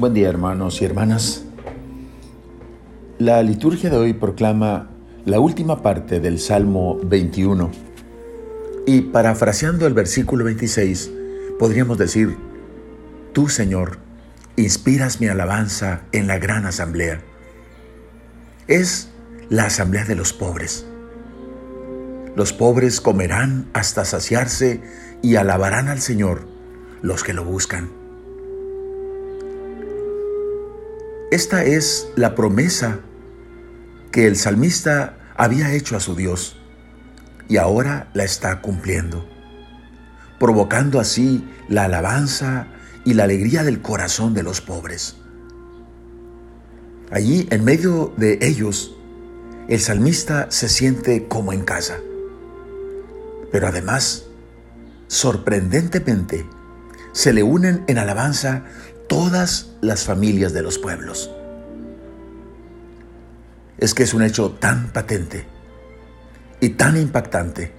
Buen día hermanos y hermanas. La liturgia de hoy proclama la última parte del Salmo 21 y parafraseando el versículo 26 podríamos decir, Tú Señor, inspiras mi alabanza en la gran asamblea. Es la asamblea de los pobres. Los pobres comerán hasta saciarse y alabarán al Señor los que lo buscan. Esta es la promesa que el salmista había hecho a su Dios y ahora la está cumpliendo, provocando así la alabanza y la alegría del corazón de los pobres. Allí, en medio de ellos, el salmista se siente como en casa. Pero además, sorprendentemente, se le unen en alabanza todas las familias de los pueblos. Es que es un hecho tan patente y tan impactante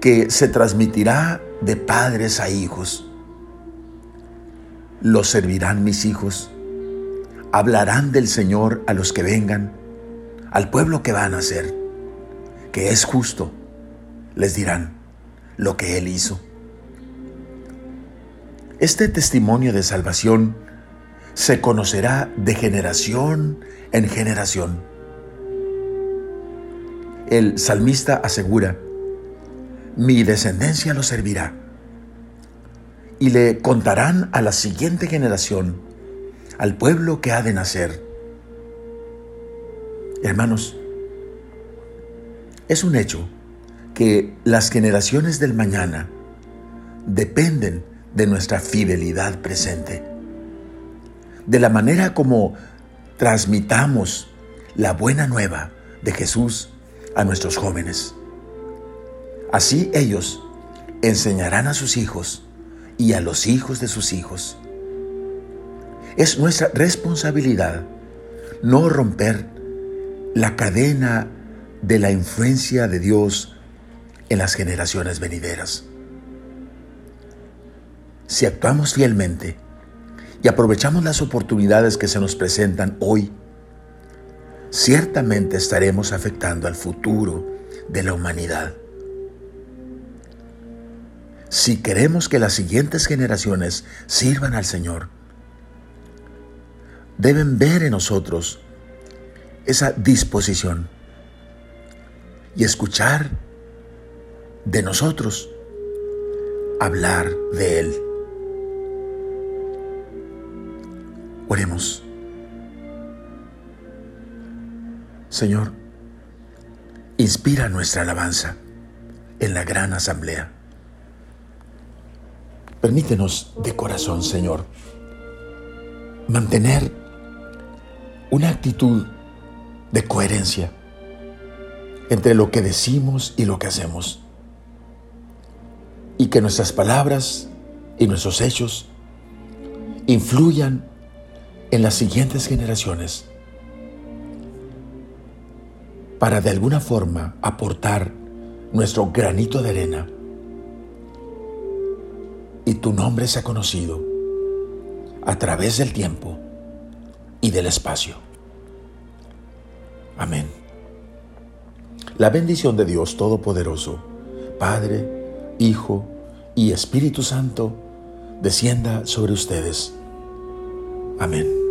que se transmitirá de padres a hijos. Los servirán mis hijos, hablarán del Señor a los que vengan, al pueblo que van a ser, que es justo, les dirán lo que Él hizo. Este testimonio de salvación se conocerá de generación en generación. El salmista asegura, mi descendencia lo servirá. Y le contarán a la siguiente generación, al pueblo que ha de nacer. Hermanos, es un hecho que las generaciones del mañana dependen de nuestra fidelidad presente, de la manera como transmitamos la buena nueva de Jesús a nuestros jóvenes. Así ellos enseñarán a sus hijos y a los hijos de sus hijos. Es nuestra responsabilidad no romper la cadena de la influencia de Dios en las generaciones venideras si actuamos fielmente y aprovechamos las oportunidades que se nos presentan hoy, ciertamente estaremos afectando al futuro de la humanidad. Si queremos que las siguientes generaciones sirvan al Señor, deben ver en nosotros esa disposición y escuchar de nosotros hablar de Él. Oremos. Señor, inspira nuestra alabanza en la gran asamblea. Permítenos de corazón, Señor, mantener una actitud de coherencia entre lo que decimos y lo que hacemos. Y que nuestras palabras y nuestros hechos influyan en las siguientes generaciones para de alguna forma aportar nuestro granito de arena y tu nombre sea conocido a través del tiempo y del espacio. Amén. La bendición de Dios Todopoderoso, Padre, Hijo y Espíritu Santo, descienda sobre ustedes Amén.